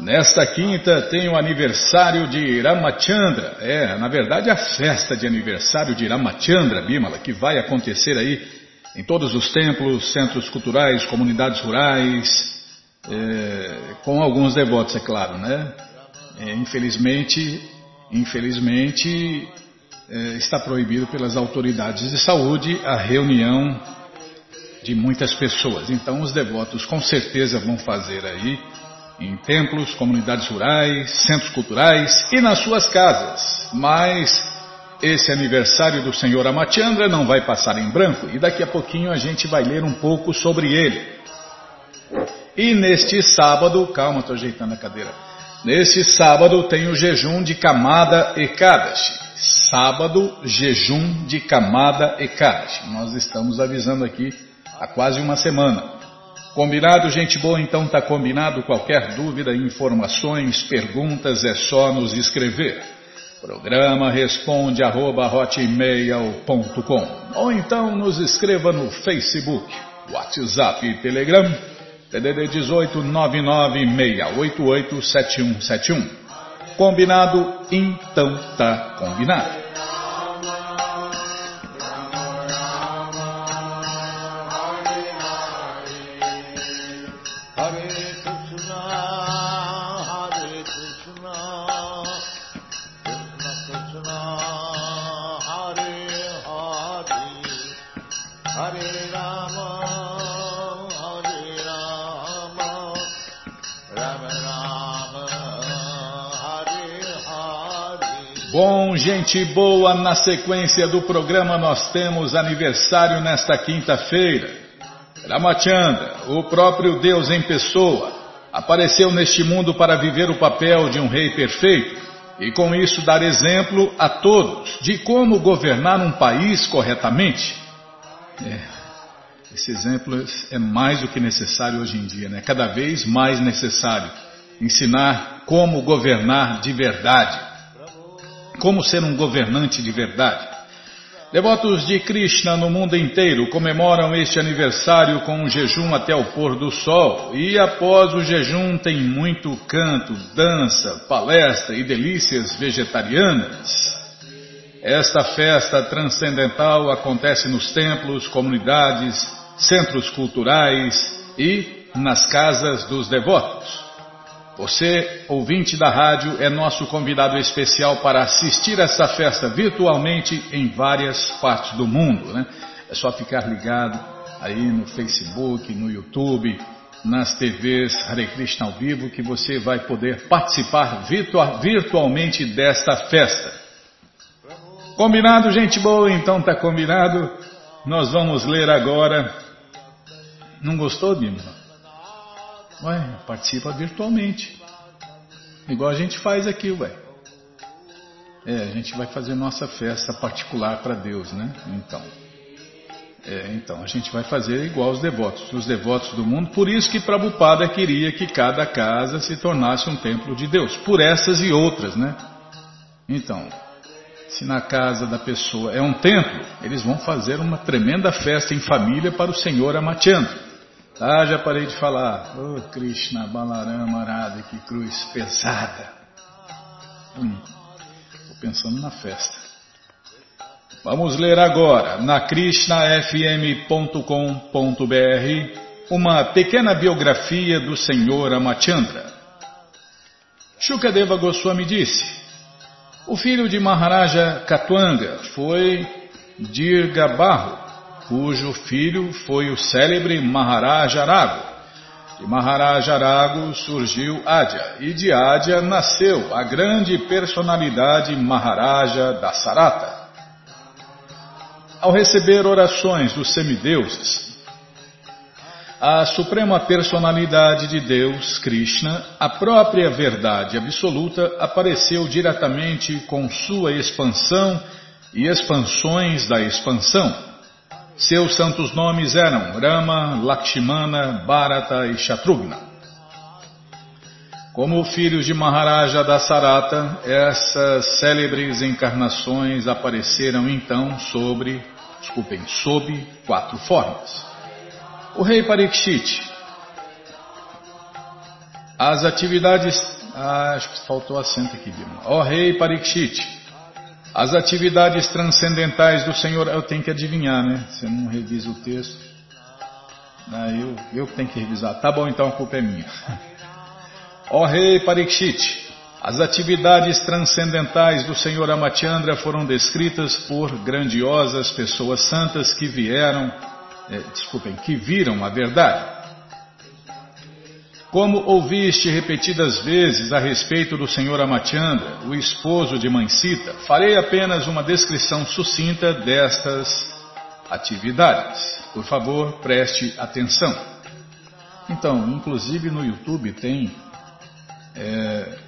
Nesta quinta tem o aniversário de Ramachandra. É, na verdade, a festa de aniversário de Ramachandra, Bimala, que vai acontecer aí em todos os templos, centros culturais, comunidades rurais, é, com alguns devotos, é claro, né? É, infelizmente, infelizmente é, está proibido pelas autoridades de saúde a reunião de muitas pessoas. Então, os devotos com certeza vão fazer aí em templos, comunidades rurais, centros culturais e nas suas casas. Mas esse aniversário do Senhor Amachandra não vai passar em branco e daqui a pouquinho a gente vai ler um pouco sobre ele. E neste sábado, calma, estou ajeitando a cadeira. Neste sábado tem o jejum de Kamada Ekadashi. Sábado, jejum de Kamada Ekadashi. Nós estamos avisando aqui há quase uma semana. Combinado, gente boa? Então tá combinado. Qualquer dúvida, informações, perguntas, é só nos escrever. Programa responde arroba hotmail.com ou então nos escreva no Facebook, WhatsApp e Telegram, TDD 18 996887171. Combinado? Então tá combinado. Bom, gente boa, na sequência do programa nós temos aniversário nesta quinta-feira. Ramachandra, o próprio Deus em pessoa, apareceu neste mundo para viver o papel de um rei perfeito e com isso dar exemplo a todos de como governar um país corretamente. É, esse exemplo é mais do que necessário hoje em dia, né? Cada vez mais necessário ensinar como governar de verdade. Como ser um governante de verdade? Devotos de Krishna no mundo inteiro comemoram este aniversário com um jejum até o pôr do sol, e após o jejum tem muito canto, dança, palestra e delícias vegetarianas. Esta festa transcendental acontece nos templos, comunidades, centros culturais e nas casas dos devotos. Você, ouvinte da rádio, é nosso convidado especial para assistir essa festa virtualmente em várias partes do mundo. Né? É só ficar ligado aí no Facebook, no YouTube, nas TVs Hare Krishna ao vivo, que você vai poder participar virtual, virtualmente desta festa. Combinado, gente boa? Então tá combinado. Nós vamos ler agora. Não gostou, Bima? Ué, participa virtualmente. Igual a gente faz aqui, ué. É, a gente vai fazer nossa festa particular para Deus, né? Então. É, então, a gente vai fazer igual os devotos, os devotos do mundo. Por isso que Prabhupada queria que cada casa se tornasse um templo de Deus. Por essas e outras, né? Então, se na casa da pessoa é um templo, eles vão fazer uma tremenda festa em família para o Senhor Amatiando. Ah, já parei de falar. Oh, Krishna, Balarama, Arada, que cruz pesada. Hum, Estou pensando na festa. Vamos ler agora, na krishnafm.com.br, uma pequena biografia do Senhor Amachandra. Shukadeva Goswami disse, o filho de Maharaja Katwanga foi Dirgabarro, cujo filho foi o célebre Maharaja Arago. De Maharaja Arago surgiu Adya, e de Adya nasceu a grande personalidade Maharaja da Sarata. Ao receber orações dos semideuses, a suprema personalidade de Deus, Krishna, a própria verdade absoluta, apareceu diretamente com sua expansão e expansões da expansão seus santos nomes eram Rama, Lakshmana, Bharata e Shatrughna. Como filhos de Maharaja da Sarata, essas célebres encarnações apareceram então sobre, desculpem, sob quatro formas. O rei Parikshit, As atividades. Ah, acho que faltou acento aqui. Ó rei Parikshit, as atividades transcendentais do Senhor. Eu tenho que adivinhar, né? Você não revisa o texto. Ah, eu, eu tenho que revisar. Tá bom, então a culpa é minha. Ó rei Parikshit, as atividades transcendentais do Senhor Amachandra foram descritas por grandiosas pessoas santas que vieram, eh, desculpem, que viram a verdade. Como ouviste repetidas vezes a respeito do Senhor Amachandra, o esposo de Mansita, farei apenas uma descrição sucinta destas atividades. Por favor, preste atenção. Então, inclusive no YouTube tem é,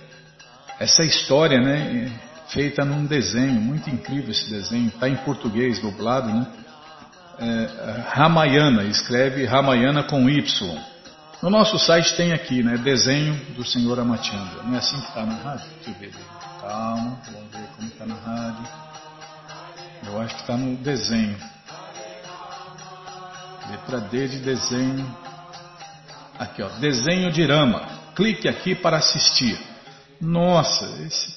essa história, né, feita num desenho, muito incrível esse desenho, está em português dublado, né? É, Ramayana, escreve Ramayana com Y. No nosso site tem aqui, né, desenho do Senhor Amatianda. Não é assim que está na rádio? Deixa eu ver. Calma, vamos ver como está na rádio. Eu acho que está no desenho. Letra D de desenho. Aqui, ó, desenho de Rama. Clique aqui para assistir. Nossa, esse,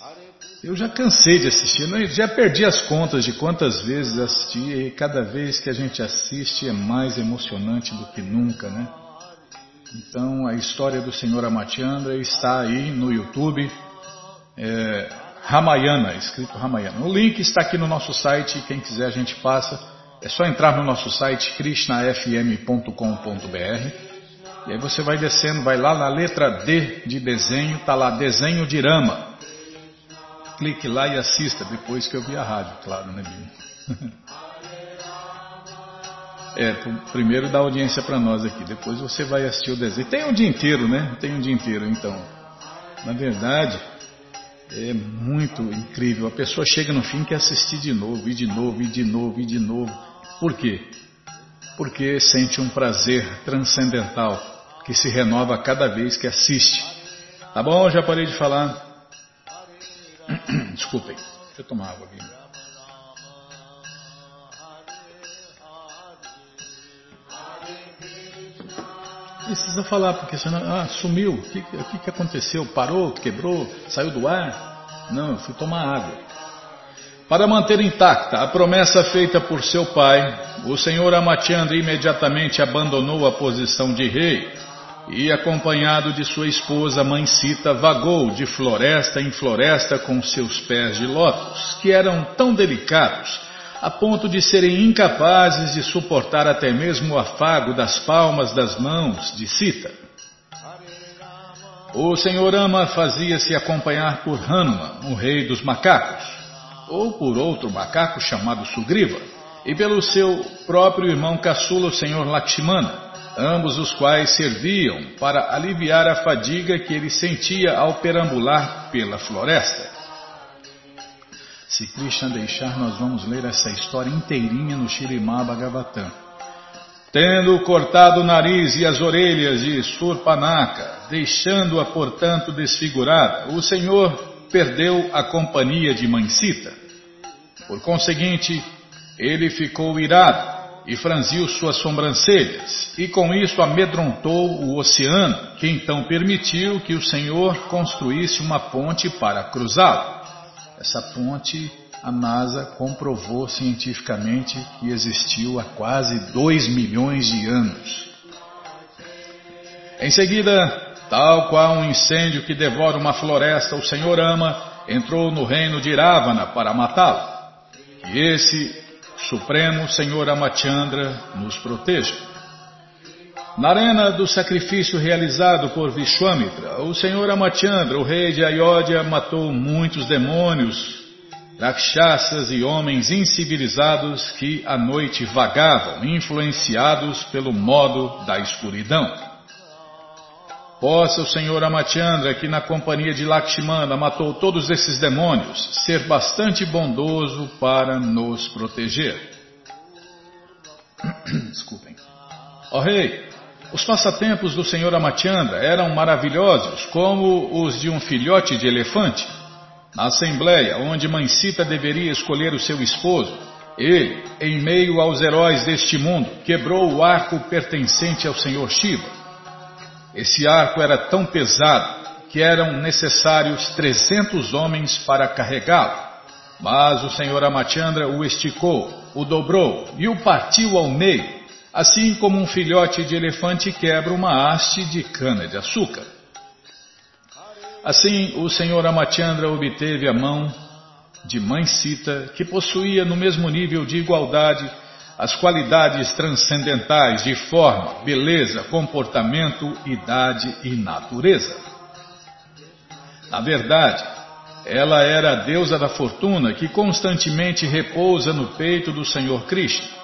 eu já cansei de assistir, né? já perdi as contas de quantas vezes assisti e cada vez que a gente assiste é mais emocionante do que nunca, né? Então a história do Senhor Amatiandra está aí no YouTube, é, Ramayana, escrito Ramayana. O link está aqui no nosso site, quem quiser a gente passa. É só entrar no nosso site krishnafm.com.br e aí você vai descendo, vai lá na letra D de desenho, tá lá desenho de Rama. Clique lá e assista depois que eu vi a rádio, claro, né, Bim? É, primeiro dá audiência para nós aqui, depois você vai assistir o desenho. Tem um dia inteiro, né? Tem um dia inteiro, então. Na verdade, é muito incrível. A pessoa chega no fim e quer assistir de novo, e de novo, e de novo, e de novo. Por quê? Porque sente um prazer transcendental que se renova cada vez que assiste. Tá bom? Já parei de falar. Desculpem. Deixa eu tomar água aqui. Precisa falar, porque senão. Ah, sumiu. O que, que, aconteceu? Parou? Quebrou? Saiu do ar? Não, eu fui tomar água. Para manter intacta a promessa feita por seu pai, o senhor Amatiandra imediatamente abandonou a posição de rei e, acompanhado de sua esposa Mãe Sita, vagou de floresta em floresta com seus pés de lótus, que eram tão delicados a ponto de serem incapazes de suportar até mesmo o afago das palmas das mãos de Sita. O Senhor Ama fazia-se acompanhar por Hanuman, o rei dos macacos, ou por outro macaco chamado Sugriva, e pelo seu próprio irmão caçula, o Senhor Lakshmana, ambos os quais serviam para aliviar a fadiga que ele sentia ao perambular pela floresta. Se Krishna deixar, nós vamos ler essa história inteirinha no Shirimá. Tendo cortado o nariz e as orelhas de Surpanaka, deixando-a, portanto, desfigurada, o Senhor perdeu a companhia de Mansita. Por conseguinte, ele ficou irado e franziu suas sobrancelhas, e com isso amedrontou o oceano, que então permitiu que o Senhor construísse uma ponte para cruzá-lo. Essa ponte a NASA comprovou cientificamente que existiu há quase dois milhões de anos. Em seguida, tal qual um incêndio que devora uma floresta, o Senhor ama entrou no reino de Ravana para matá-lo. E esse Supremo Senhor Amachandra nos proteja. Na arena do sacrifício realizado por Vishwamitra, o Senhor Amachandra, o rei de Ayodhya, matou muitos demônios, rakshasas e homens incivilizados que à noite vagavam, influenciados pelo modo da escuridão. Possa o Senhor Amatiandra, que na companhia de Lakshmana matou todos esses demônios, ser bastante bondoso para nos proteger. Desculpem. Ó oh, rei, os passatempos do Senhor Amatiandra eram maravilhosos, como os de um filhote de elefante. Na assembleia, onde Mansita deveria escolher o seu esposo, ele, em meio aos heróis deste mundo, quebrou o arco pertencente ao Senhor Shiva Esse arco era tão pesado que eram necessários 300 homens para carregá-lo. Mas o senhor Amachandra o esticou, o dobrou e o partiu ao meio, assim como um filhote de elefante quebra uma haste de cana-de-açúcar. Assim, o senhor Amachandra obteve a mão de Mãe Sita, que possuía no mesmo nível de igualdade as qualidades transcendentais de forma, beleza, comportamento, idade e natureza. Na verdade, ela era a deusa da fortuna que constantemente repousa no peito do Senhor Krishna.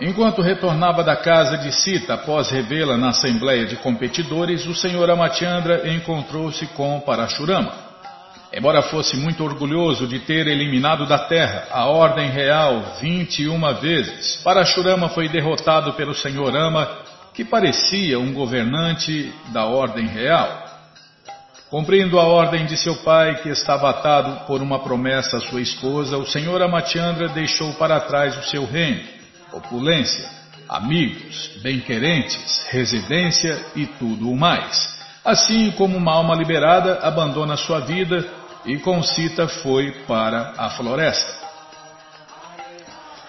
Enquanto retornava da casa de Sita após revê-la na assembleia de competidores, o Senhor Amachandra encontrou-se com Parashurama. Embora fosse muito orgulhoso de ter eliminado da terra a ordem real 21 vezes, Parashurama foi derrotado pelo Senhor Ama, que parecia um governante da ordem real. Cumprindo a ordem de seu pai, que estava atado por uma promessa à sua esposa, o senhor Amachandra deixou para trás o seu reino, opulência, amigos, bem-querentes, residência e tudo o mais. Assim como uma alma liberada abandona sua vida e com Sita foi para a floresta.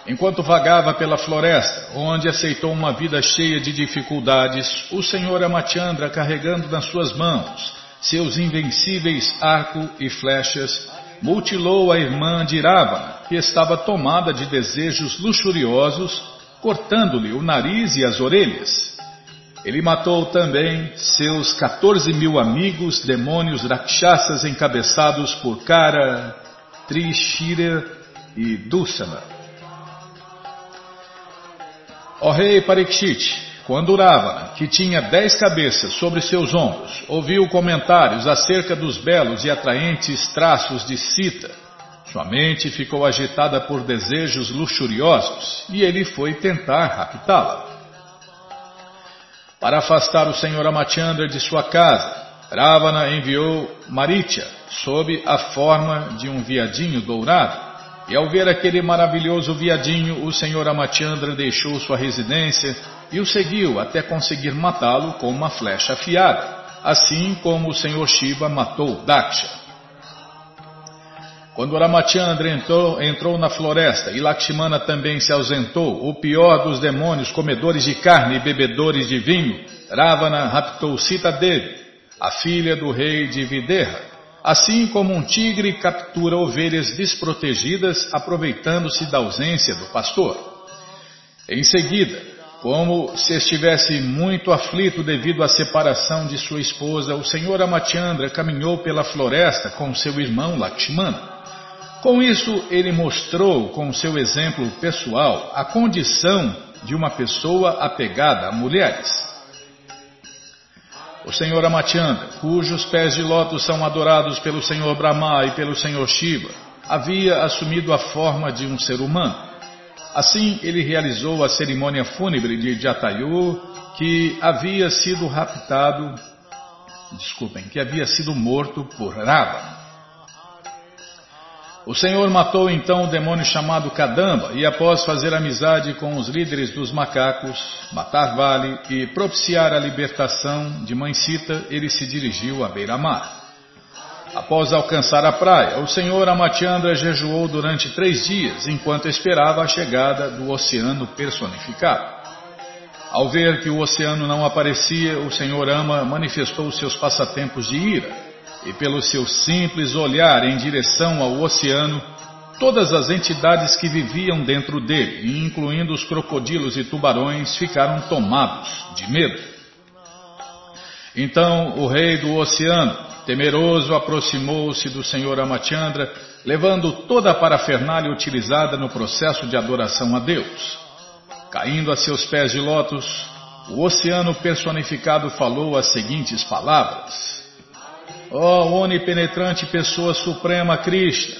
Enquanto vagava pela floresta, onde aceitou uma vida cheia de dificuldades, o senhor Amachandra, carregando nas suas mãos seus invencíveis arco e flechas, mutilou a irmã de Ravana, que estava tomada de desejos luxuriosos, cortando-lhe o nariz e as orelhas. Ele matou também seus 14 mil amigos, demônios rakshasas encabeçados por Kara, Trishira e Dusana. Ó rei Parikshit, quando Ravana, que tinha dez cabeças sobre seus ombros, ouviu comentários acerca dos belos e atraentes traços de Sita, sua mente ficou agitada por desejos luxuriosos e ele foi tentar raptá-la. Para afastar o senhor Amachandra de sua casa, Ravana enviou Maritya sob a forma de um viadinho dourado e ao ver aquele maravilhoso viadinho, o senhor Amachandra deixou sua residência e o seguiu até conseguir matá-lo com uma flecha afiada, assim como o senhor Shiva matou Daksha. Quando Ramachandra entrou, entrou na floresta e Lakshmana também se ausentou, o pior dos demônios comedores de carne e bebedores de vinho, Ravana raptou Sita Devi, a filha do rei de Videha, assim como um tigre captura ovelhas desprotegidas aproveitando-se da ausência do pastor. Em seguida, como se estivesse muito aflito devido à separação de sua esposa, o senhor Amachandra caminhou pela floresta com seu irmão Lakshmana. Com isso, ele mostrou com seu exemplo pessoal a condição de uma pessoa apegada a mulheres. O Senhor Amachandra, cujos pés de lótus são adorados pelo Senhor Brahma e pelo Senhor Shiva, havia assumido a forma de um ser humano. Assim, ele realizou a cerimônia fúnebre de Jatayu, que havia sido raptado, desculpem, que havia sido morto por Ravana. O Senhor matou então o demônio chamado Kadamba e, após fazer amizade com os líderes dos macacos, matar Vale e propiciar a libertação de Mãe Sita, ele se dirigiu à beira-mar. Após alcançar a praia, o Senhor Amachandra jejuou durante três dias, enquanto esperava a chegada do oceano personificado. Ao ver que o oceano não aparecia, o Senhor Ama manifestou seus passatempos de ira e pelo seu simples olhar em direção ao oceano, todas as entidades que viviam dentro dele, incluindo os crocodilos e tubarões, ficaram tomados de medo. Então o rei do oceano, temeroso, aproximou-se do senhor Amachandra, levando toda a parafernália utilizada no processo de adoração a Deus. Caindo a seus pés de lótus, o oceano personificado falou as seguintes palavras. Ó oh, onipenetrante pessoa suprema Krishna,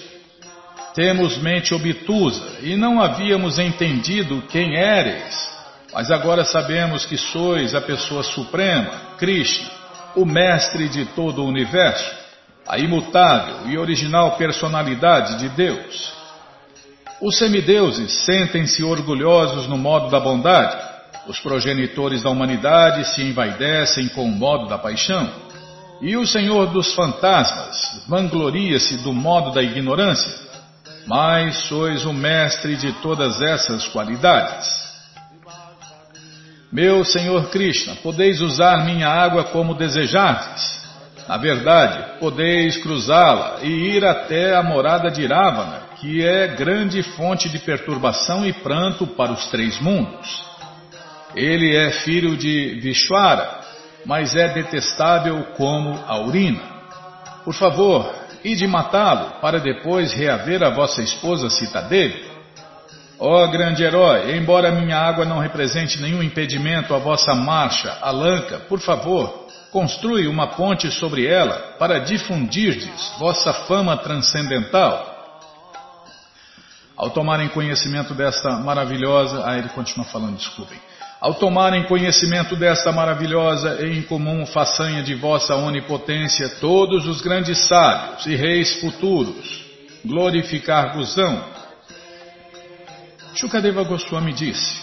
temos mente obtusa e não havíamos entendido quem eres, mas agora sabemos que sois a pessoa suprema, Krishna, o mestre de todo o universo, a imutável e original personalidade de Deus. Os semideuses sentem-se orgulhosos no modo da bondade Os progenitores da humanidade se envaidecem com o modo da paixão. E o Senhor dos fantasmas vangloria-se do modo da ignorância. Mas sois o mestre de todas essas qualidades. Meu Senhor Krishna, podeis usar minha água como desejardes. Na verdade, podeis cruzá-la e ir até a morada de Ravana, que é grande fonte de perturbação e pranto para os três mundos. Ele é filho de Vishwara, mas é detestável como a urina. Por favor, ide matá-lo, para depois reaver a vossa esposa Citadele. Ó oh, grande herói, embora minha água não represente nenhum impedimento à vossa marcha, Alanka, por favor, construi uma ponte sobre ela para difundirdes vossa fama transcendental. Ao tomarem conhecimento desta maravilhosa. Ah, ele continua falando, desculpem. Ao tomarem conhecimento desta maravilhosa e incomum façanha de vossa onipotência, todos os grandes sábios e reis futuros glorificar-vos-ão. Shukadeva Goswami disse: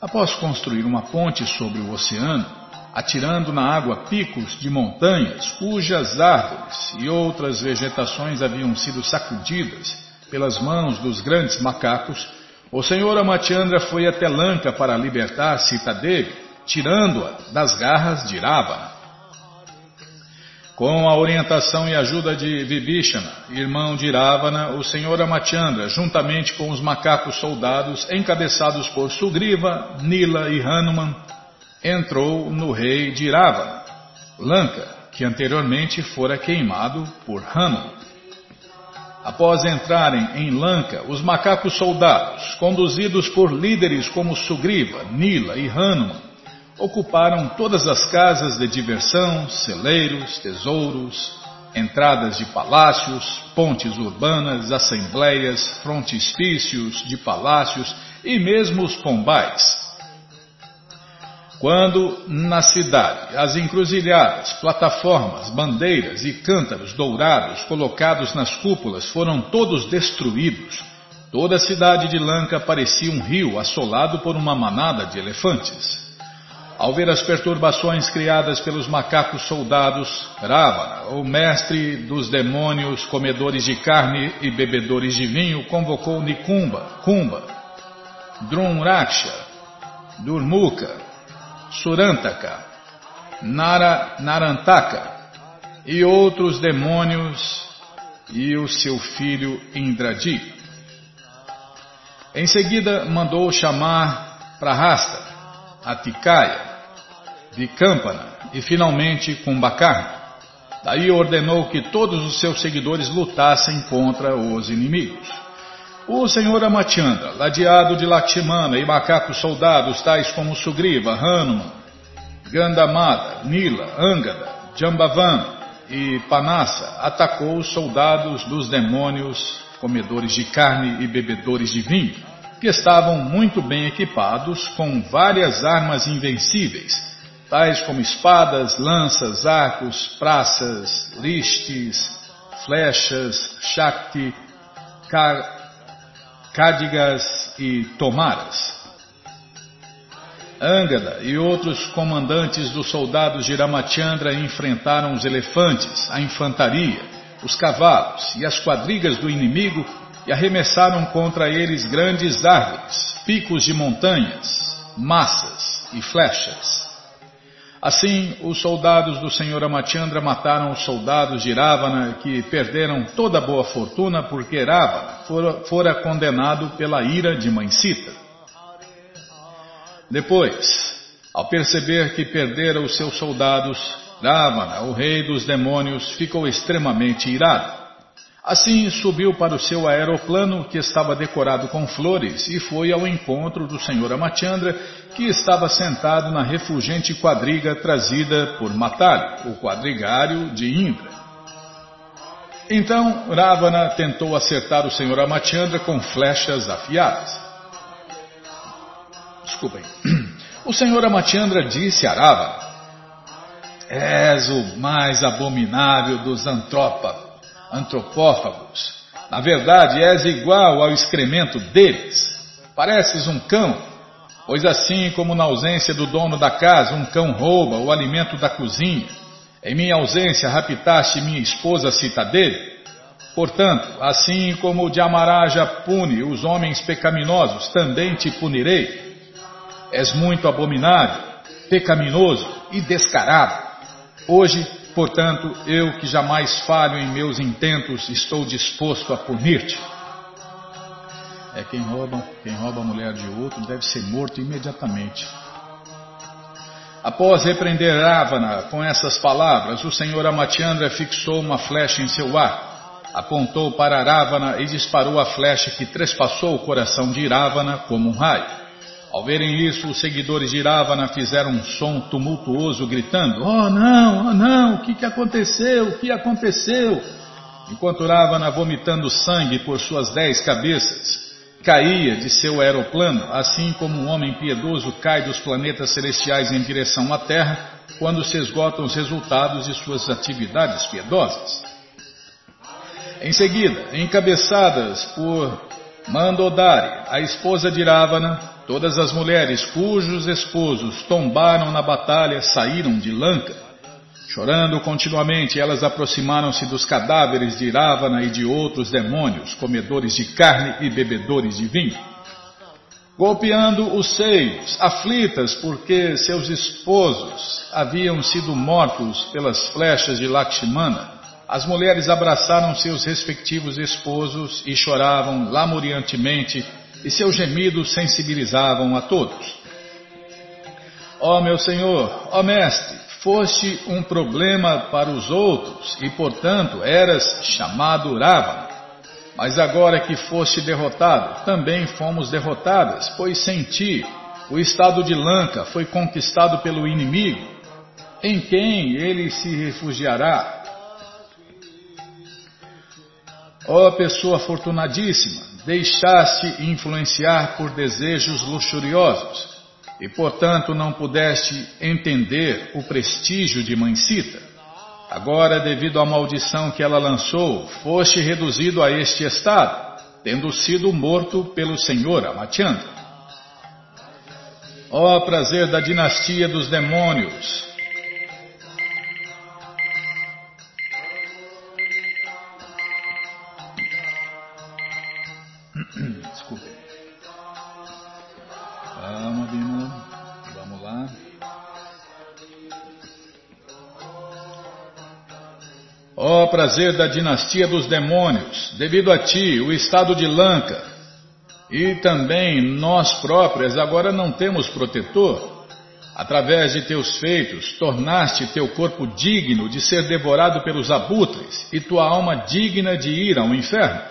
Após construir uma ponte sobre o oceano, atirando na água picos de montanhas cujas árvores e outras vegetações haviam sido sacudidas pelas mãos dos grandes macacos, o senhor Amatiandra foi até Lanka para libertar Sita Devi, tirando-a das garras de Ravana. Com a orientação e ajuda de Vibhishana, irmão de Ravana, o senhor Amatiandra, juntamente com os macacos soldados encabeçados por Sugriva, Nila e Hanuman, entrou no rei de Ravana, Lanka, que anteriormente fora queimado por Hanuman. Após entrarem em Lanka, os macacos soldados, conduzidos por líderes como Sugriva, Nila e Hanuman, ocuparam todas as casas de diversão, celeiros, tesouros, entradas de palácios, pontes urbanas, assembleias, frontispícios de palácios e mesmo os pombais, quando na cidade as encruzilhadas, plataformas, bandeiras e cântaros dourados colocados nas cúpulas foram todos destruídos, toda a cidade de Lanka parecia um rio assolado por uma manada de elefantes. Ao ver as perturbações criadas pelos macacos soldados, Ravana, o mestre dos demônios, comedores de carne e bebedores de vinho, convocou Nikumba, Kumba, Drumraksha, Durmuka, Surantaka, Nara, Narantaka e outros demônios e o seu filho Indradi. Em seguida mandou chamar Prahasta, Atikaya, Vikampana e finalmente Kumbhakarna. Daí ordenou que todos os seus seguidores lutassem contra os inimigos. O senhor Amatianda, ladeado de Lakshmana e macacos soldados tais como Sugriva, Hanuman, Gandamada, Nila, Angada, Jambavan e Panassa, atacou os soldados dos demônios, comedores de carne e bebedores de vinho, que estavam muito bem equipados com várias armas invencíveis, tais como espadas, lanças, arcos, praças, listes, flechas, shakti, Cádigas e Tomaras. Angada e outros comandantes dos soldados de Ramachandra enfrentaram os elefantes, a infantaria, os cavalos e as quadrigas do inimigo e arremessaram contra eles grandes árvores, picos de montanhas, massas e flechas. Assim, os soldados do Senhor Amachandra mataram os soldados de Ravana, que perderam toda a boa fortuna porque Ravana fora, fora condenado pela ira de Mãe Sita. Depois, ao perceber que perdera os seus soldados, Ravana, o rei dos demônios, ficou extremamente irado. Assim subiu para o seu aeroplano, que estava decorado com flores, e foi ao encontro do senhor Amachandra, que estava sentado na refulgente quadriga trazida por Matali, o quadrigário de Indra. Então Ravana tentou acertar o senhor Amachandra com flechas afiadas. Desculpem. O senhor Amachandra disse a Ravana: És o mais abominável dos antrópagos antropófagos. Na verdade, és igual ao excremento deles. Pareces um cão. Pois assim como na ausência do dono da casa um cão rouba o alimento da cozinha, em minha ausência raptaste minha esposa Citadele, Portanto, assim como o Dhamaraja pune os homens pecaminosos, também te punirei. És muito abominável, pecaminoso e descarado. Hoje, portanto, eu que jamais falho em meus intentos, estou disposto a punir-te. É quem rouba, quem rouba a mulher de outro deve ser morto imediatamente. Após repreender Ravana com essas palavras, o senhor Amatiandra fixou uma flecha em seu ar apontou para Ravana e disparou a flecha que trespassou o coração de Ravana como um raio. Ao verem isso, os seguidores de Ravana fizeram um som tumultuoso, gritando: Oh não, oh não, o que, que aconteceu? O que aconteceu? Enquanto Ravana, vomitando sangue por suas dez cabeças, caía de seu aeroplano, assim como um homem piedoso cai dos planetas celestiais em direção à Terra, quando se esgotam os resultados de suas atividades piedosas. Em seguida, encabeçadas por Mandodari, a esposa de Ravana, todas as mulheres cujos esposos tombaram na batalha saíram de Lanka. Chorando continuamente, elas aproximaram-se dos cadáveres de Ravana e de outros demônios, comedores de carne e bebedores de vinho. Golpeando os seios, aflitas porque seus esposos haviam sido mortos pelas flechas de Lakshmana, as mulheres abraçaram seus respectivos esposos e choravam lamuriantemente, e seus gemidos sensibilizavam a todos. Ó oh, meu Senhor, ó oh, Mestre, foste um problema para os outros e, portanto, eras chamado Ravana. Mas agora que foste derrotado, também fomos derrotadas, pois sem ti o estado de Lanka foi conquistado pelo inimigo. Em quem ele se refugiará? Ó oh, pessoa afortunadíssima, deixaste influenciar por desejos luxuriosos e, portanto, não pudeste entender o prestígio de Mancita. Agora, devido à maldição que ela lançou, foste reduzido a este estado, tendo sido morto pelo Senhor Amatianda. Ó prazer da dinastia dos demônios, Ó prazer da dinastia dos demônios, devido a ti, o estado de Lanka, e também nós próprios agora não temos protetor. Através de teus feitos, tornaste teu corpo digno de ser devorado pelos abutres e tua alma digna de ir ao inferno.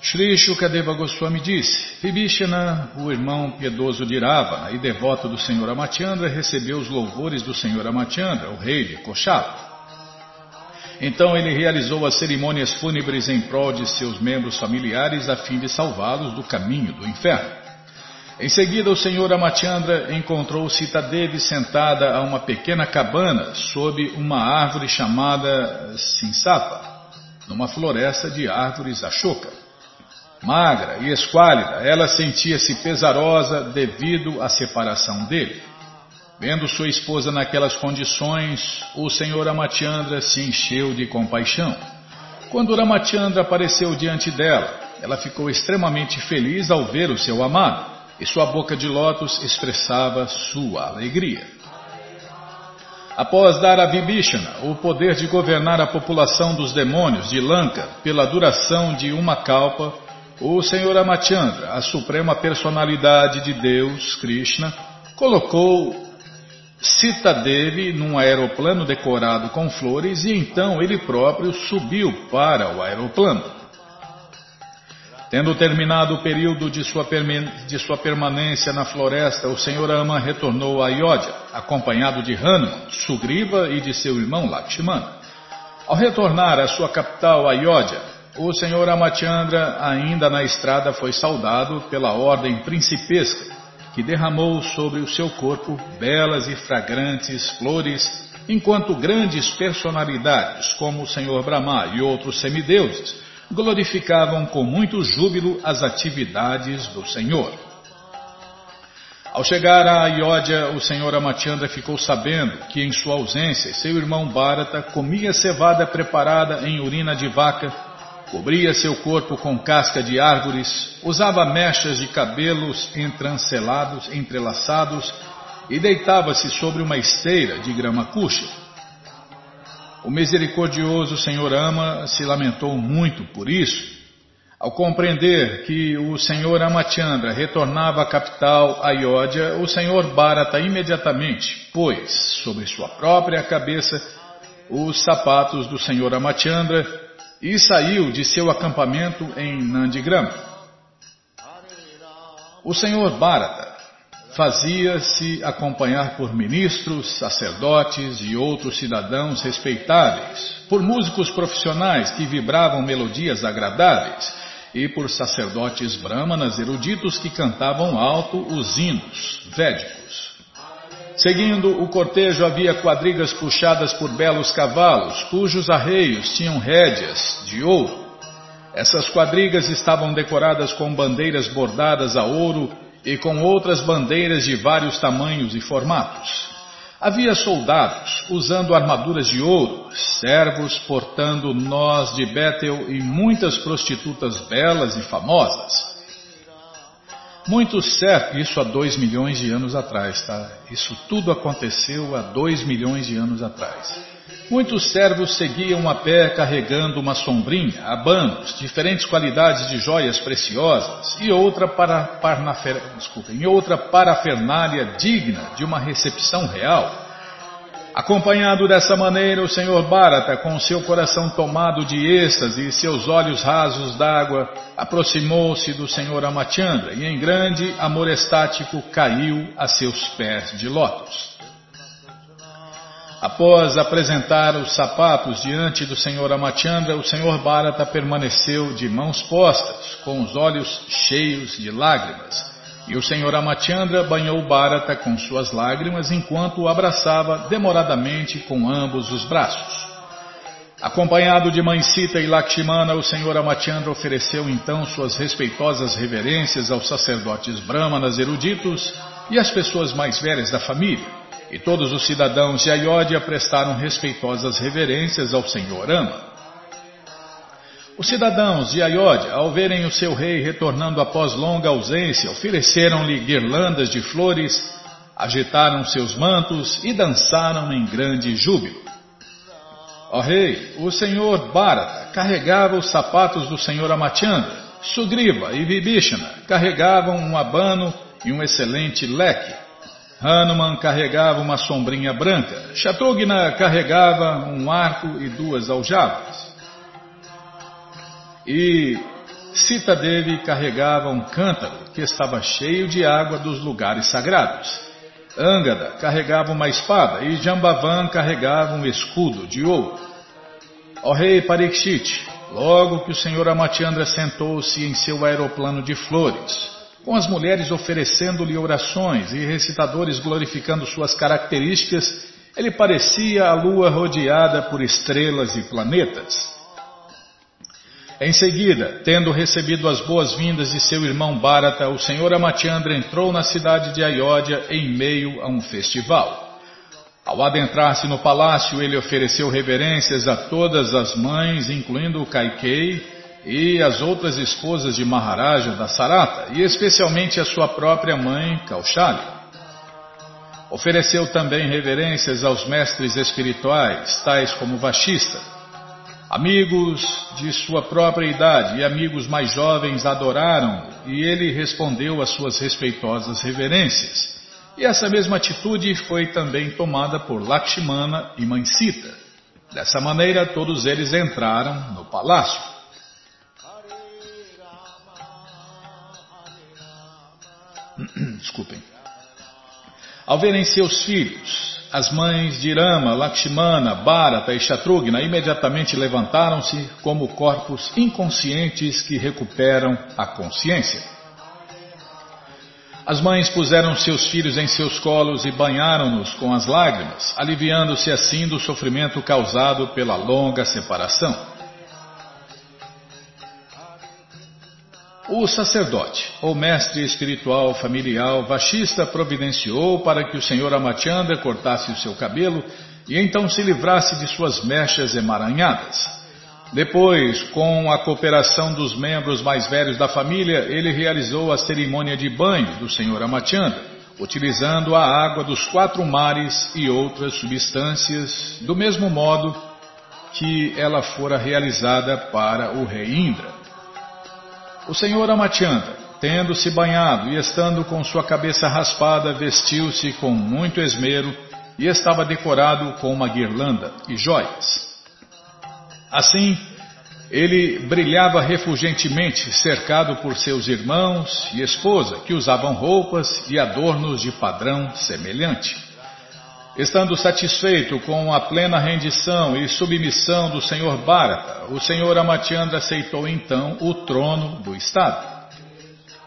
Shri Shukadeva Goswami disse, Vibhishana, o irmão piedoso de Ravana e devoto do Senhor Amatiandra, recebeu os louvores do Senhor Amatiandra, o rei de Koshala. Então ele realizou as cerimônias fúnebres em prol de seus membros familiares a fim de salvá-los do caminho do inferno. Em seguida, o senhor Amatiandra encontrou Sitadevi sentada a uma pequena cabana sob uma árvore chamada Sinsapa, numa floresta de árvores Ashoka. Magra e esquálida, ela sentia-se pesarosa devido à separação dele. Vendo sua esposa naquelas condições, o senhor Ramachandra se encheu de compaixão. Quando Ramachandra apareceu diante dela, ela ficou extremamente feliz ao ver o seu amado, e sua boca de lótus expressava sua alegria. Após dar a Vibhishana o poder de governar a população dos demônios de Lanka pela duração de uma kalpa, o Senhor Amachandra, a suprema personalidade de Deus, Krishna, colocou Cita dele num aeroplano decorado com flores e então ele próprio subiu para o aeroplano. Tendo terminado o período de sua, de sua permanência na floresta, o Senhor Ama retornou a Ayodhya, acompanhado de Hanuman, Sugriva e de seu irmão Lakshmana. Ao retornar à sua capital, Ayodhya, o Senhor Amachandra, ainda na estrada, foi saudado pela ordem principesca que derramou sobre o seu corpo belas e fragrantes flores, enquanto grandes personalidades, como o Senhor Brahma e outros semideuses, glorificavam com muito júbilo as atividades do Senhor. Ao chegar a Ayodhya, o senhor Amachandra ficou sabendo que, em sua ausência, seu irmão Bharata comia cevada preparada em urina de vaca, cobria seu corpo com casca de árvores, usava mechas de cabelos entrancelados, entrelaçados e deitava-se sobre uma esteira de grama cuxa. O misericordioso senhor Ama se lamentou muito por isso ao compreender que o senhor Amachandra retornava à capital Ayodhya, o senhor Bharata imediatamente pôs sobre sua própria cabeça os sapatos do senhor Amachandra e saiu de seu acampamento em Nandigram. O senhor Bharata fazia-se acompanhar por ministros, sacerdotes e outros cidadãos respeitáveis, por músicos profissionais que vibravam melodias agradáveis e por sacerdotes brahmanas eruditos que cantavam alto os hinos védicos. Seguindo o cortejo havia quadrigas puxadas por belos cavalos, cujos arreios tinham rédeas de ouro. Essas quadrigas estavam decoradas com bandeiras bordadas a ouro e com outras bandeiras de vários tamanhos e formatos. Havia soldados usando armaduras de ouro, servos portando nós de Betel e muitas prostitutas belas e famosas. Muitos servos, isso há dois milhões de anos atrás, tá? Isso tudo aconteceu há dois milhões de anos atrás. Muitos servos seguiam a pé carregando uma sombrinha, abanos, diferentes qualidades de joias preciosas e outra, para, parnafer, desculpem, outra parafernália digna de uma recepção real. Acompanhado dessa maneira, o senhor Bharata, com seu coração tomado de êxtase e seus olhos rasos d'água, aproximou-se do senhor Amachandra e, em grande amor estático, caiu a seus pés de lótus. Após apresentar os sapatos diante do Senhor Amachandra, o Senhor Bharata permaneceu de mãos postas, com os olhos cheios de lágrimas. E o Senhor Amachandra banhou Bharata com suas lágrimas enquanto o abraçava demoradamente com ambos os braços. Acompanhado de Mãe Sita e Lakshmana, o Senhor Amachandra ofereceu então suas respeitosas reverências aos sacerdotes brahmanas eruditos e às pessoas mais velhas da família e todos os cidadãos de Ayodhya prestaram respeitosas reverências ao Senhor Ama. Os cidadãos de Ayodhya, ao verem o seu rei retornando após longa ausência, ofereceram-lhe guirlandas de flores, agitaram seus mantos e dançaram em grande júbilo. Ó rei, o senhor Bharata carregava os sapatos do senhor Amachandra, Sugriva e Vibhishana carregavam um abano e um excelente leque. Hanuman carregava uma sombrinha branca, Shatrughna carregava um arco e duas aljavas. E Sita Devi carregava um cântaro que estava cheio de água dos lugares sagrados. Angada carregava uma espada e Jambavan carregava um escudo de ouro. Ó rei Parikshit, logo que o senhor Amatiandra sentou-se em seu aeroplano de flores, com as mulheres oferecendo-lhe orações e recitadores glorificando suas características, ele parecia a lua rodeada por estrelas e planetas. Em seguida, tendo recebido as boas-vindas de seu irmão Bharata, o senhor Amatiandra entrou na cidade de Ayodhya em meio a um festival. Ao adentrar-se no palácio, ele ofereceu reverências a todas as mães, incluindo Kaikei, e as outras esposas de Maharaja da Sarata, e especialmente a sua própria mãe, Kaushali. Ofereceu também reverências aos mestres espirituais, tais como Vashista. Amigos de sua própria idade e amigos mais jovens adoraram e ele respondeu às suas respeitosas reverências. E essa mesma atitude foi também tomada por Lakshmana e Mansita. Dessa maneira, todos eles entraram no palácio. Desculpem. Ao verem seus filhos, as mães de Rama, Lakshmana, Bharata e Shatrughna imediatamente levantaram-se como corpos inconscientes que recuperam a consciência. As mães puseram seus filhos em seus colos e banharam-nos com as lágrimas, aliviando-se assim do sofrimento causado pela longa separação. O sacerdote, ou mestre espiritual familiar Vashista, providenciou para que o senhor Amachandra cortasse o seu cabelo e então se livrasse de suas mechas emaranhadas. Depois, com a cooperação dos membros mais velhos da família, ele realizou a cerimônia de banho do senhor Amachandra, utilizando a água dos quatro mares e outras substâncias, do mesmo modo que ela fora realizada para o rei Indra. O senhor Amatianda, tendo se banhado e estando com sua cabeça raspada, vestiu-se com muito esmero e estava decorado com uma guirlanda e joias. Assim, ele brilhava refugentemente, cercado por seus irmãos e esposa, que usavam roupas e adornos de padrão semelhante. Estando satisfeito com a plena rendição e submissão do Senhor Bharata, o Senhor Amatiandra aceitou então o trono do Estado.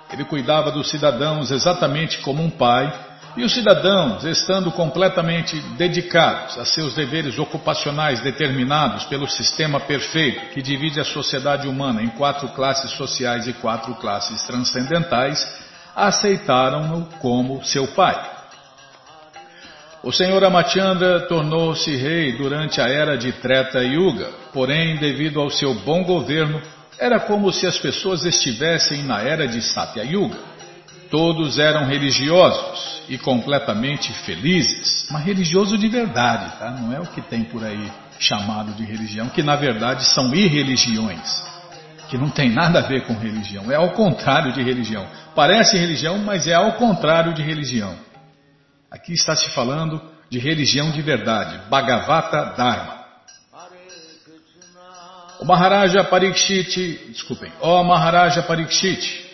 Ele cuidava dos cidadãos exatamente como um pai, e os cidadãos, estando completamente dedicados a seus deveres ocupacionais determinados pelo sistema perfeito que divide a sociedade humana em quatro classes sociais e quatro classes transcendentais, aceitaram-no como seu pai. O senhor Amachandra tornou-se rei durante a era de Treta Yuga, porém, devido ao seu bom governo, era como se as pessoas estivessem na era de Satya Yuga. Todos eram religiosos e completamente felizes, mas religioso de verdade, tá? não é o que tem por aí chamado de religião, que na verdade são irreligiões, que não tem nada a ver com religião, é ao contrário de religião. Parece religião, mas é ao contrário de religião. Aqui está se falando de religião de verdade, Bhagavata Dharma. O Maharaja Parikshit, desculpem, ó Maharaja Parikshit,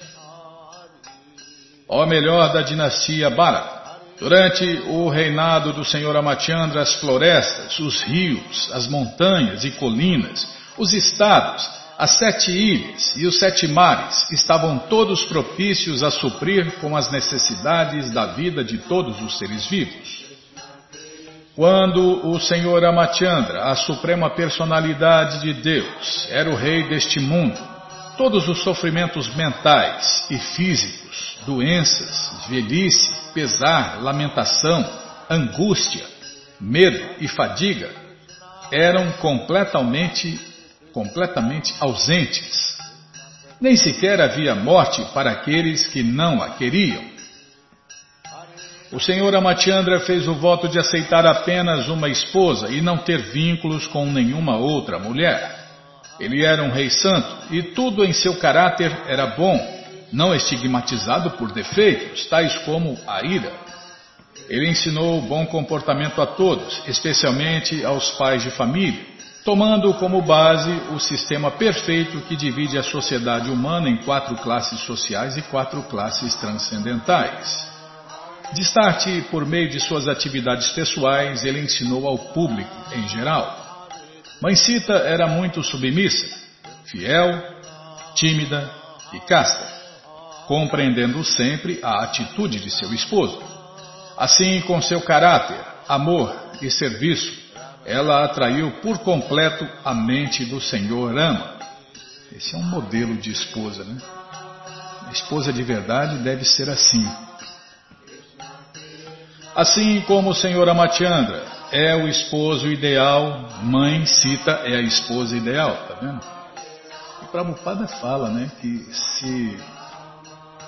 ó melhor da dinastia Bharata, durante o reinado do Senhor Amachandra, as florestas, os rios, as montanhas e colinas, os estados, as sete ilhas e os sete mares estavam todos propícios a suprir com as necessidades da vida de todos os seres vivos. Quando o Senhor Amachandra, a suprema personalidade de Deus, era o rei deste mundo, todos os sofrimentos mentais e físicos, doenças, velhice, pesar, lamentação, angústia, medo e fadiga eram completamente completamente ausentes. Nem sequer havia morte para aqueles que não a queriam. O senhor Amatiandra fez o voto de aceitar apenas uma esposa e não ter vínculos com nenhuma outra mulher. Ele era um rei santo e tudo em seu caráter era bom, não estigmatizado por defeitos, tais como a ira. Ele ensinou o bom comportamento a todos, especialmente aos pais de família tomando como base o sistema perfeito que divide a sociedade humana em quatro classes sociais e quatro classes transcendentais. Destarte por meio de suas atividades pessoais, ele ensinou ao público em geral. Mãe era muito submissa, fiel, tímida e casta, compreendendo sempre a atitude de seu esposo. Assim, com seu caráter, amor e serviço, ela atraiu por completo a mente do Senhor Rama. Esse é um modelo de esposa, né? A esposa de verdade deve ser assim. Assim como o Senhor Amatiandra é o esposo ideal, mãe Sita é a esposa ideal, tá vendo? E Prabhupada fala, né, que se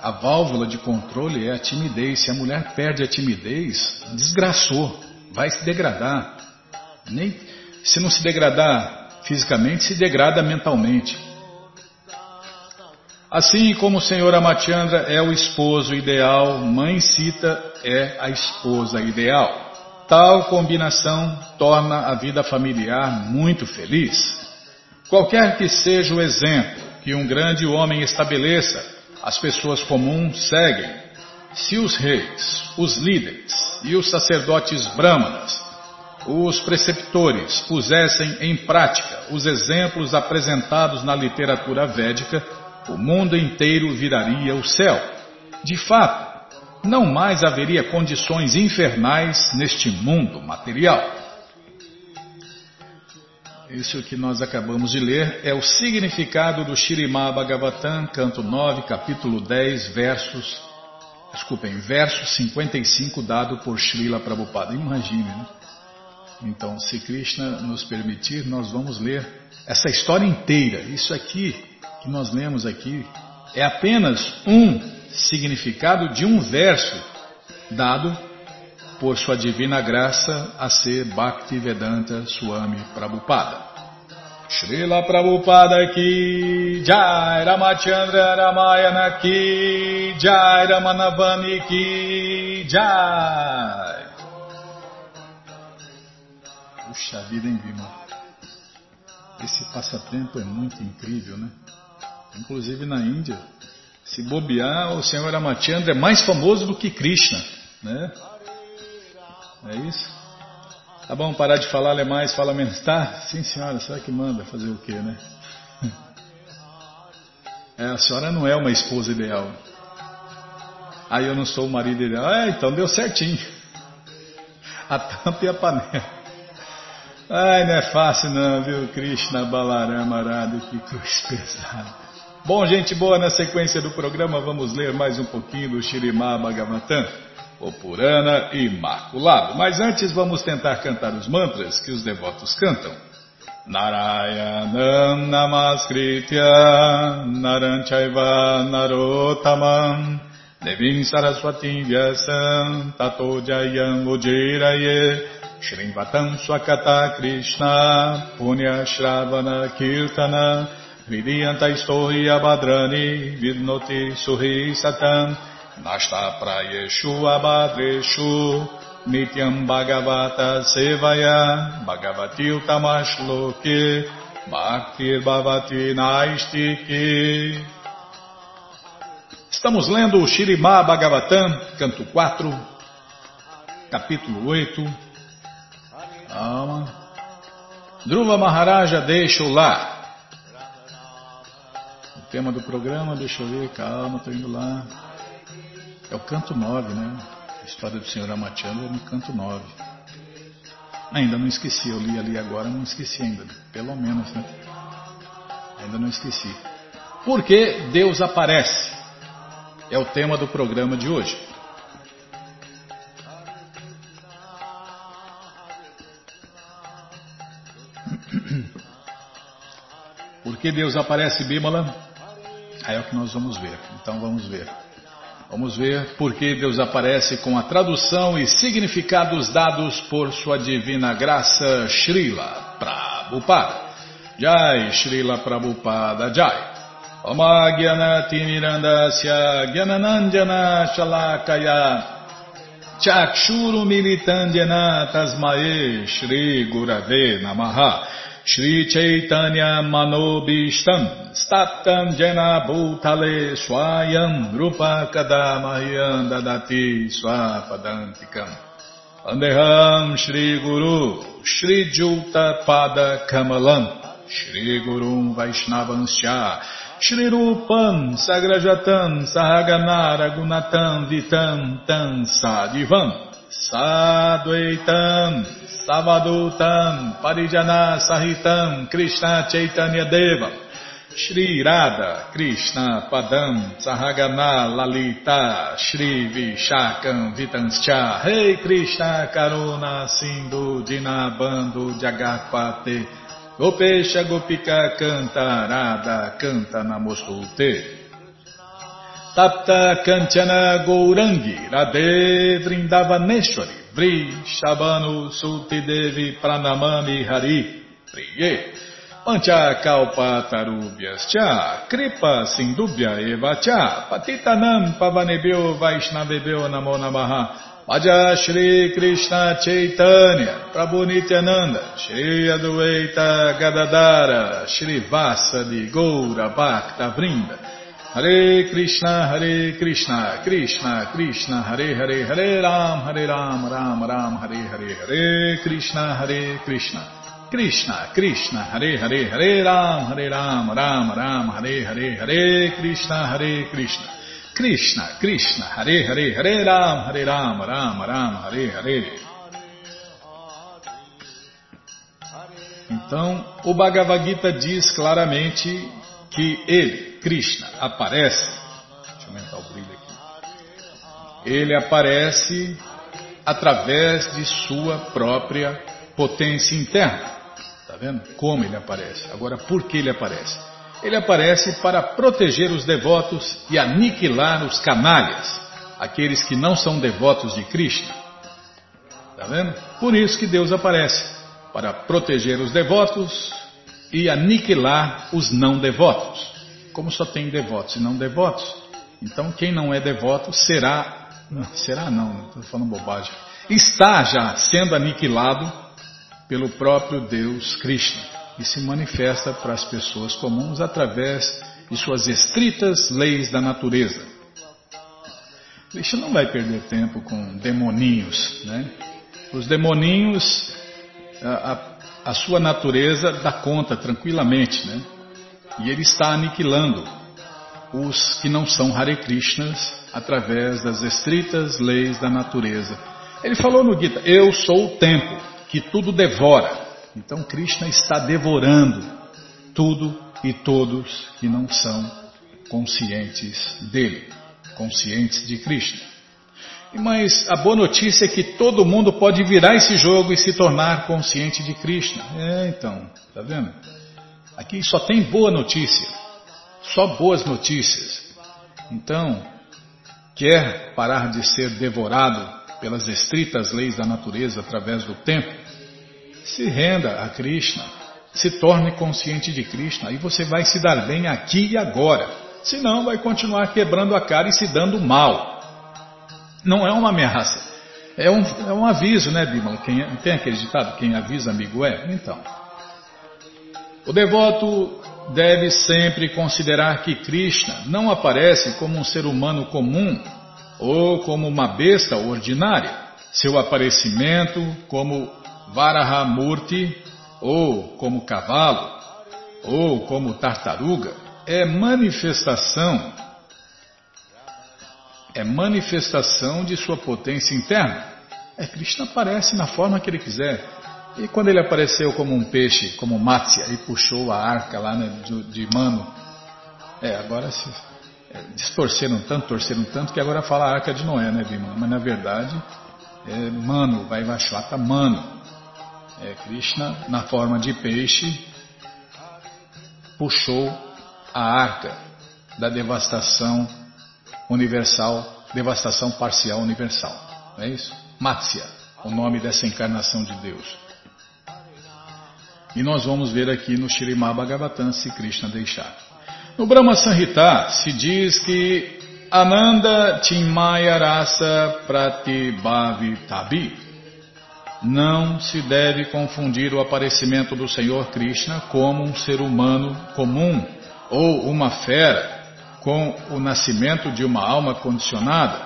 a válvula de controle é a timidez, se a mulher perde a timidez, desgraçou, vai se degradar. Nem, se não se degradar fisicamente, se degrada mentalmente. Assim como o Senhor Amatiandra é o esposo ideal, Mãe Sita é a esposa ideal. Tal combinação torna a vida familiar muito feliz. Qualquer que seja o exemplo que um grande homem estabeleça, as pessoas comuns seguem. Se os reis, os líderes e os sacerdotes brahmanas os preceptores pusessem em prática os exemplos apresentados na literatura védica, o mundo inteiro viraria o céu. De fato, não mais haveria condições infernais neste mundo material. Isso que nós acabamos de ler é o significado do Shirimá Bhagavatam, canto 9, capítulo 10, versos, desculpem, verso 55, dado por Srila Prabhupada. Imagine, né? Então, se Krishna nos permitir, nós vamos ler essa história inteira. Isso aqui que nós lemos aqui é apenas um significado de um verso dado por sua divina graça a ser Bhaktivedanta Swami Prabhupada. Srila Prabhupada ki Jai Ramachandra Ramayana ki Jai Ramanavani ki Jai Puxa vida, hein, Bima? Esse passatempo é muito incrível, né? Inclusive na Índia, se bobear, o Senhor Ramachandra é mais famoso do que Krishna, né? É isso? Tá bom, parar de falar, ler mais, fala menos. Tá? Sim, senhora, será que manda fazer o quê, né? É, a senhora não é uma esposa ideal. Aí eu não sou o marido ideal. É, então deu certinho. A tampa e a panela. Ai, não é fácil não, viu? Krishna Balarama Arada, que cruz pesada. Bom, gente boa, na sequência do programa vamos ler mais um pouquinho do Shirimá Bhagavatam o Purana Imaculado. Mas antes vamos tentar cantar os mantras que os devotos cantam. Narayanam Namaskritya Naranchaiva Narotamam Devim Saraswati Vyasam Tato Jayam Ujiraye Punya Shravana Kirtana Vidyanta Istohi Abhadrani Vidnoti Suhi Satam Nasta prayeshu abhadreshu nityam bhagavata sevaya bhagavati utamashloke bhaktir bhavati naistike Estamos lendo o Shirimá Bhagavatam, canto 4, capítulo 8. Calma. Dhruva Maharaja deixa o lar. O tema do programa, deixa eu ver, calma, estou indo lá. É o canto 9, né? A história do Senhor Amatiano é no canto 9. Ainda não esqueci, eu li ali agora, não esqueci ainda. Pelo menos, né? Ainda não esqueci. Por que Deus aparece? É o tema do programa de hoje. Que Deus aparece, Bímola? Aí é o que nós vamos ver. Então vamos ver. Vamos ver por que Deus aparece com a tradução e significados dados por sua divina graça Srila Prabhupada. Jai Srila Prabhupada Jai. Oma Gyanati Mirandasya Gyananandjana Shalakaya Chakshuru Militandjana Tasmae Shri Gurave Namaha Shri Chaitanya Manobishtam Statam Jena Bhutale Swayam Rupa Kadamahyam Dadati Swapadantikam Andeham Shri Guru Shri Juta Pada Kamalam Shri Guru Vaishnavanscha Shri Rupam Sagrajatam Sahaganara Gunatam Vitam Tam Sadivam Sadvaitam Savadutam Parijana Sahitam Krishna Chaitanya Deva Shri Radha Krishna Padam Sahagana Lalita Shri Vishakam Vitanscha. Rei hey Krishna Karuna Sindhu Dinabando Jagatpate Gopesha Gopika Canta Radha Canta Namostute Tapta Kanchana Gourangi Radhe Vrindavaneshwari Vri Shabanu Suti Devi Pranamami Hari Priye. Pancha Kalpa Tarubhyas Cha Kripa Sindubhya Eva Cha Patitanam Pavanebhyo Vaishnavebhyo Namo Namaha. Bhaja Shri Krishna Chaitanya Prabhu Nityananda Shri Adueita Gadadara Shri Vasa de Goura Bhakta Vrinda Hare Krishna, Hare Krishna, Krishna, Krishna, Hare Hare, Hare Ram, Hare Ram, Ram Ram, Hare Hare, Hare Krishna, Hare Krishna, Krishna, Krishna, Hare Hare, Hare Ram, Hare Ram, Ram Ram, Hare Hare, Hare Krishna, Hare Krishna, Krishna, Krishna, Hare Hare, Hare Ram, Hare Ram, Ram Ram, Hare Hare. Então, o Bhagavad Gita diz claramente que ele, Krishna, aparece. Deixa eu aumentar o brilho aqui. Ele aparece através de sua própria potência interna. Está vendo? Como ele aparece. Agora, por que ele aparece? Ele aparece para proteger os devotos e aniquilar os canalhas, aqueles que não são devotos de Krishna. Está vendo? Por isso que Deus aparece, para proteger os devotos e aniquilar os não devotos. Como só tem devotos e não devotos, então quem não é devoto será. Será não, estou falando bobagem. Está já sendo aniquilado pelo próprio Deus Krishna e se manifesta para as pessoas comuns através de suas estritas leis da natureza. Krishna não vai perder tempo com demoninhos, né? Os demoninhos, a, a, a sua natureza dá conta tranquilamente, né? E ele está aniquilando os que não são Hare Krishnas através das estritas leis da natureza. Ele falou no Gita: Eu sou o tempo que tudo devora. Então Krishna está devorando tudo e todos que não são conscientes dele, conscientes de Krishna. Mas a boa notícia é que todo mundo pode virar esse jogo e se tornar consciente de Krishna. É, então, tá vendo? Aqui só tem boa notícia, só boas notícias. Então, quer parar de ser devorado pelas estritas leis da natureza através do tempo, se renda a Krishna, se torne consciente de Krishna e você vai se dar bem aqui e agora. Senão, vai continuar quebrando a cara e se dando mal. Não é uma ameaça. É um, é um aviso, né, Bimala? Quem, tem aquele ditado, quem avisa amigo é? Então. O devoto deve sempre considerar que Krishna não aparece como um ser humano comum ou como uma besta ordinária. Seu aparecimento como Varahamurti ou como cavalo ou como tartaruga é manifestação é manifestação de sua potência interna. É, Krishna aparece na forma que ele quiser. E quando ele apareceu como um peixe, como Matsya, e puxou a arca lá né, de, de Mano, é, agora se é, distorceram tanto, torceram tanto, que agora fala arca de Noé, né, Bima? Mas na verdade, é Mano, vai Vaishvata Mano. É, Krishna, na forma de peixe, puxou a arca da devastação universal, devastação parcial universal. Não é isso? Matsya, o nome dessa encarnação de Deus. E nós vamos ver aqui no Bhagavatam se Krishna deixar. No Brahma Sanhita se diz que Ananda Timaya Rasa Pratibhavitabi não se deve confundir o aparecimento do Senhor Krishna como um ser humano comum ou uma fera com o nascimento de uma alma condicionada,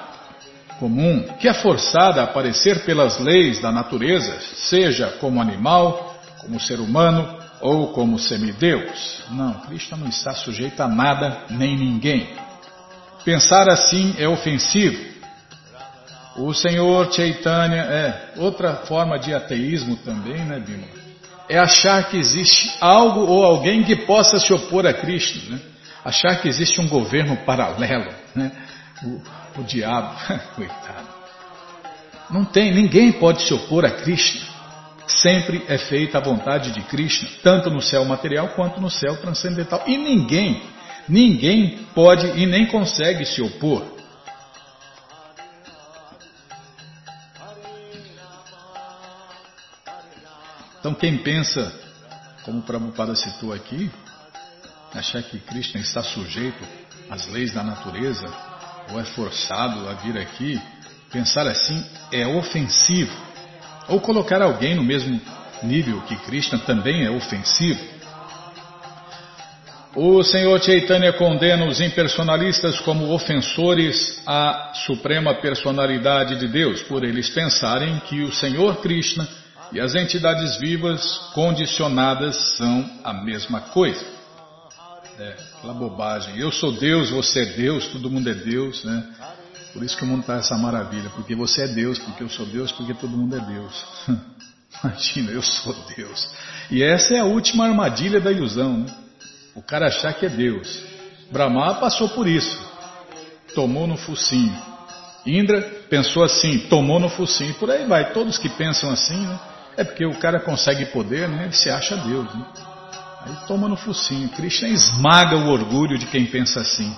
comum, que é forçada a aparecer pelas leis da natureza, seja como animal, como ser humano ou como semideus. Não, Krishna não está sujeito a nada nem ninguém. Pensar assim é ofensivo. O Senhor Chaitanya é outra forma de ateísmo também, né, Bima? É achar que existe algo ou alguém que possa se opor a Krishna, né? achar que existe um governo paralelo, né? o, o diabo, coitado. Não tem, ninguém pode se opor a Krishna. Sempre é feita a vontade de Krishna, tanto no céu material quanto no céu transcendental. E ninguém, ninguém pode e nem consegue se opor. Então quem pensa, como o Prabhupada citou aqui, achar que Krishna está sujeito às leis da natureza ou é forçado a vir aqui, pensar assim é ofensivo. Ou colocar alguém no mesmo nível que Krishna também é ofensivo. O Senhor Chaitanya condena os impersonalistas como ofensores à suprema personalidade de Deus, por eles pensarem que o Senhor Krishna e as entidades vivas condicionadas são a mesma coisa. É, aquela bobagem. Eu sou Deus, você é Deus, todo mundo é Deus, né? Por isso que o mundo está essa maravilha, porque você é Deus, porque eu sou Deus, porque todo mundo é Deus. Imagina, eu sou Deus. E essa é a última armadilha da ilusão, né? O cara achar que é Deus. Brahma passou por isso. Tomou no focinho. Indra pensou assim, tomou no focinho. Por aí vai. Todos que pensam assim, né? É porque o cara consegue poder, né? Ele se acha Deus, né? Aí toma no focinho. Krishna esmaga o orgulho de quem pensa assim.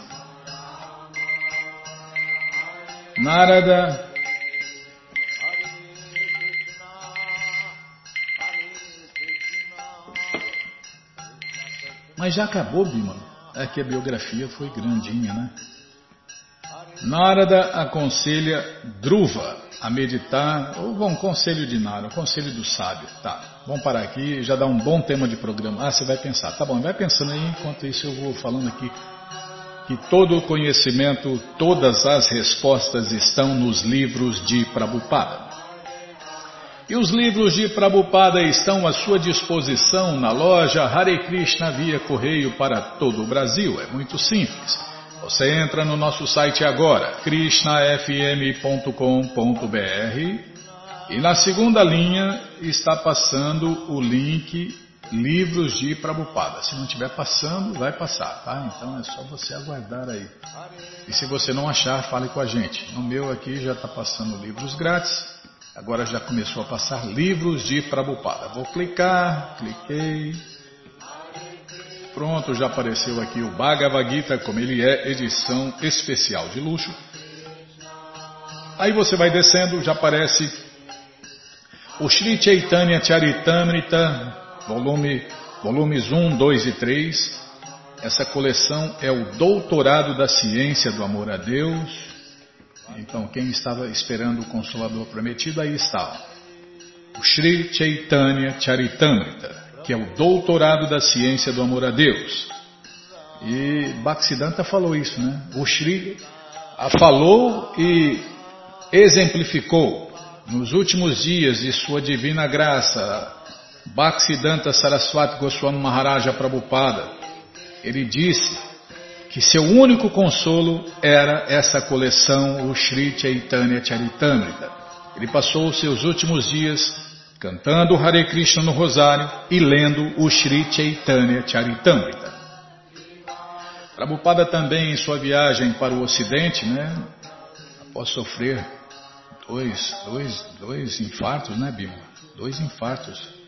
Narada Mas já acabou, Bima. É que a biografia foi grandinha, né? Narada aconselha Druva a meditar, ou bom, conselho de Narada, conselho do sábio. Tá, vamos parar aqui, já dá um bom tema de programa. Ah, você vai pensar. Tá bom, vai pensando aí, enquanto isso eu vou falando aqui que todo o conhecimento, todas as respostas estão nos livros de Prabhupada. E os livros de Prabhupada estão à sua disposição na loja Hare Krishna via correio para todo o Brasil. É muito simples. Você entra no nosso site agora, krishnafm.com.br e na segunda linha está passando o link Livros de Prabhupada. Se não estiver passando, vai passar, tá? Então é só você aguardar aí. E se você não achar, fale com a gente. No meu aqui já está passando livros grátis. Agora já começou a passar livros de Prabhupada. Vou clicar, cliquei. Pronto, já apareceu aqui o Bhagavad Gita, como ele é, edição especial de luxo. Aí você vai descendo, já aparece o Sri Chaitanya Charitamrita, volume, volumes 1, 2 e 3. Essa coleção é o Doutorado da Ciência do Amor a Deus, então, quem estava esperando o Consolador Prometido, aí está. O Sri Chaitanya Charitamrita, que é o doutorado da ciência do amor a Deus. E Bhaktisiddhanta falou isso, né? O Sri falou e exemplificou nos últimos dias de sua divina graça, Bhaktisiddhanta Saraswati Goswami Maharaja Prabhupada, ele disse que seu único consolo era essa coleção, o Sri Chaitanya Charitamrita. Ele passou os seus últimos dias cantando Hare Krishna no Rosário e lendo o Sri Chaitanya Charitamrita. Prabhupada também em sua viagem para o Ocidente, né, após sofrer dois, dois, dois infartos, né, Bima? Dois infartos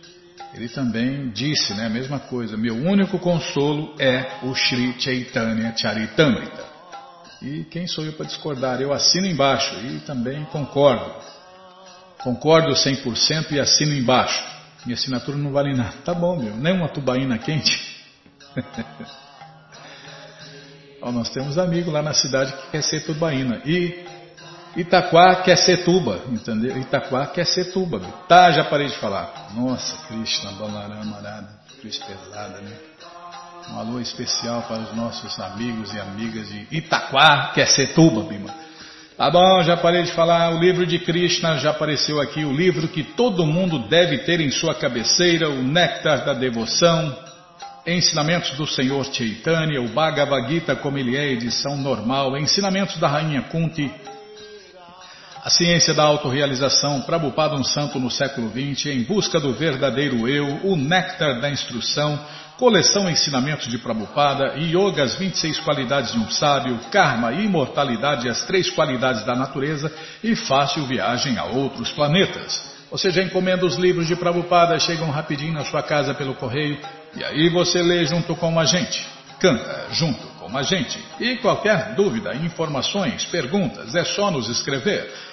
ele também disse né, a mesma coisa: meu único consolo é o Sri Chaitanya Charitamrita. E quem sou eu para discordar? Eu assino embaixo e também concordo. Concordo 100% e assino embaixo. Minha assinatura não vale nada. Tá bom, meu. Nem uma tubaína quente. Ó, nós temos amigo lá na cidade que quer ser tubaína. E Itaquá quer ser tuba, entendeu? Itaquá quer ser tuba. Tá, já parei de falar. Nossa, Krishna, Balarama, Arada, cruz pesada, né? Um alô especial para os nossos amigos e amigas de Itaquá quer ser tuba, Bima. Tá bom, já parei de falar. O livro de Krishna já apareceu aqui. O livro que todo mundo deve ter em sua cabeceira, o Néctar da Devoção. Ensinamentos do Senhor Chaitanya, o Bhagavad Gita como ele é, edição normal. Ensinamentos da Rainha Kunti a ciência da autorrealização, Prabhupada um santo no século XX, em busca do verdadeiro eu, o néctar da instrução, coleção Ensinamentos de Prabhupada, Yoga, as 26 qualidades de um sábio, Karma, Imortalidade, as três qualidades da natureza e Fácil Viagem a outros planetas. Você já encomenda os livros de Prabhupada, chegam rapidinho na sua casa pelo correio e aí você lê junto com a gente, canta junto com a gente. E qualquer dúvida, informações, perguntas, é só nos escrever.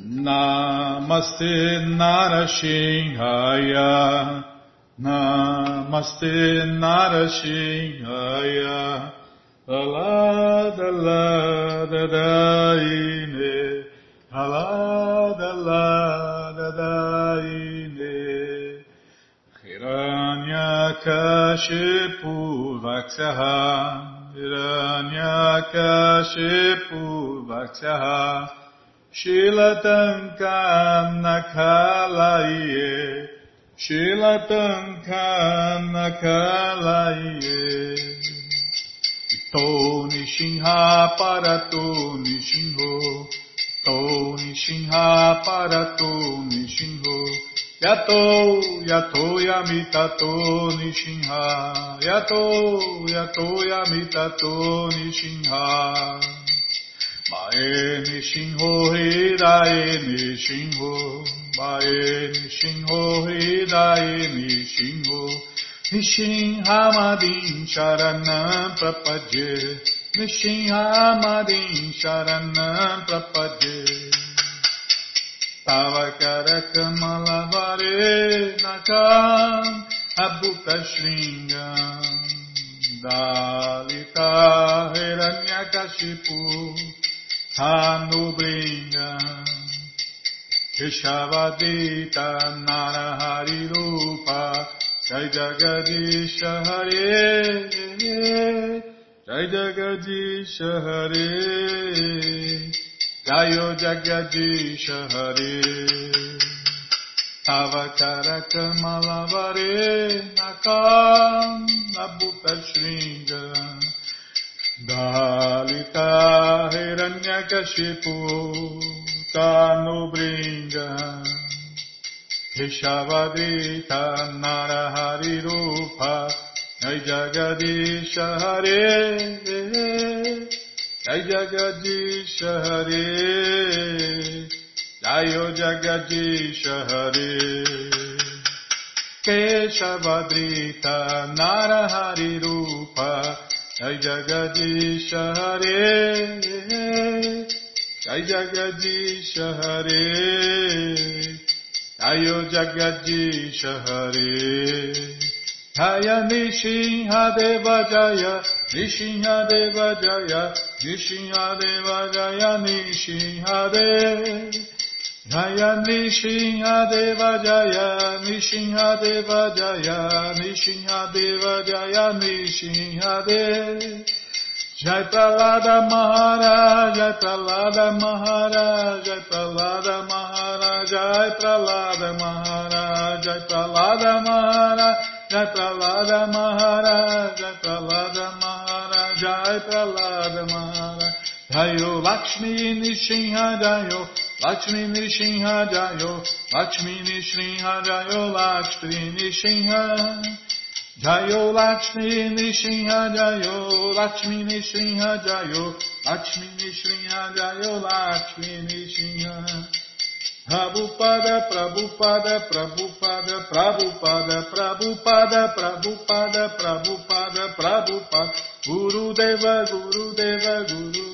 Namaste Narashinhaya Namaste Narashinhaya Aladaladaine Aladaladaine Hiranyakashipu Vaksyaha Hiranyakashipu Vaksyaha Shilatanka Nakalaye Shilatanka Nakalaye To Nishinha Parato Nishinho To Nishinha Parato Nishinho Yato, yato yamitato nishinha. Yato, yato yamitato nishinha. Mae nishinho hidae nishinho. Mae nishinho hidae nishinho. Nishinhamadin sharanam prapadye. Nishinhamadin sharanam prapadye. Tavakarakamalavare nakam abhuta shringam Dalita hiranyakashipu Hanubringam Keshavadita narahari rupa Jai Jagadisha Hare Jai Jagadisha Hare Jayo Jagadisha Hare Avakarakamalabare Nakam Nabhuta Shringa Dalita Hiranyakashipu Tanubringa Keshavadita Narahari Rupa Jai Jagadisha Hare Jai Jagadish Hare Jayo Jagadish Hare Keshavadrita Narahari Rupa Jai Jagadish Hare Jai Jagadish Hare Jayo Jagadish Hare Jaya Nishinha Deva Jaya Nishinha Deva Jaya Nishinha Deva Jaya Nishinha Deva Jaya Nishinha Deva Jaya Nishinha Deva Jaya Nishinha Deva Jaya Nishinha Deva Jai Pralada Maharaj, Jai Pralada Maharaj, Jai Pralada Maharaj, Jai Pralada Maharaj, Jai Pralada Maharaj, Jai Pralada Maharaj, Jai Pralada Maharaj, Jai Pralada Maharaj. Jayo Lakshmi Nishinha Jayo, Lakshmi Nishinha Jayo, Lakshmi Nishinha Jayo, Lakshmi Nishinha. Jayo Lakshmi Nishinha Jayo, Lakshmi Nishinha Jayo, Lakshmi Nishinha Jayo, Lakshmi Nishinha. Prabhupada, Prabhupada, Prabhupada, Prabhupada, Prabhupada, Prabhupada, Prabhupada, Prabhupada, Guru Deva, Guru Deva, Guru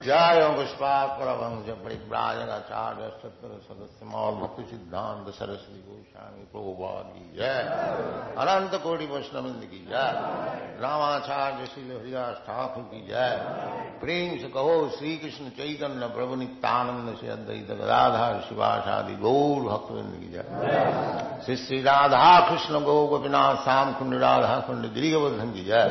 जय पुष्पात परमहंस परिव्राजकाचार्य सत्र सदस्य मौल भक्ति सिद्धांत सरस्वती गोस्वामी प्रभुपाद की जय अनंत कोटि वैष्णविंद की जय रामाचार्य श्री हरिदास ठाकुर की जय प्रेम से कहो श्री कृष्ण चैतन्य प्रभु नित्यानंद से अद्वैत गदाधर शिवाशादि गौर भक्तविंद की जय श्री श्री राधा कृष्ण गौ गोपीनाथ श्याम कुंड राधा कुंड गिरिवर्धन की जय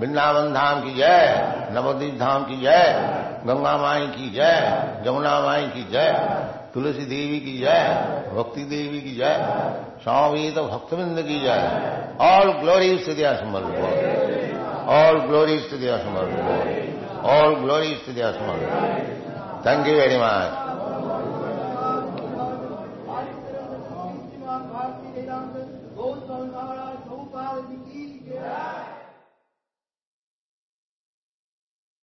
वृंदावन धाम की जय नवदीप धाम की जय गंगा माई की जय जमुना माई की जय, तुलसी देवी की जय, भक्ति देवी की जय स्वामी तो भक्तविंद की जय। ऑल ग्लोरी स्थितिया समर्थ ऑल ग्लोरी स्थितिया समर्थ ऑल ग्लोरी स्थितिया दिया थैंक यू वेरी मच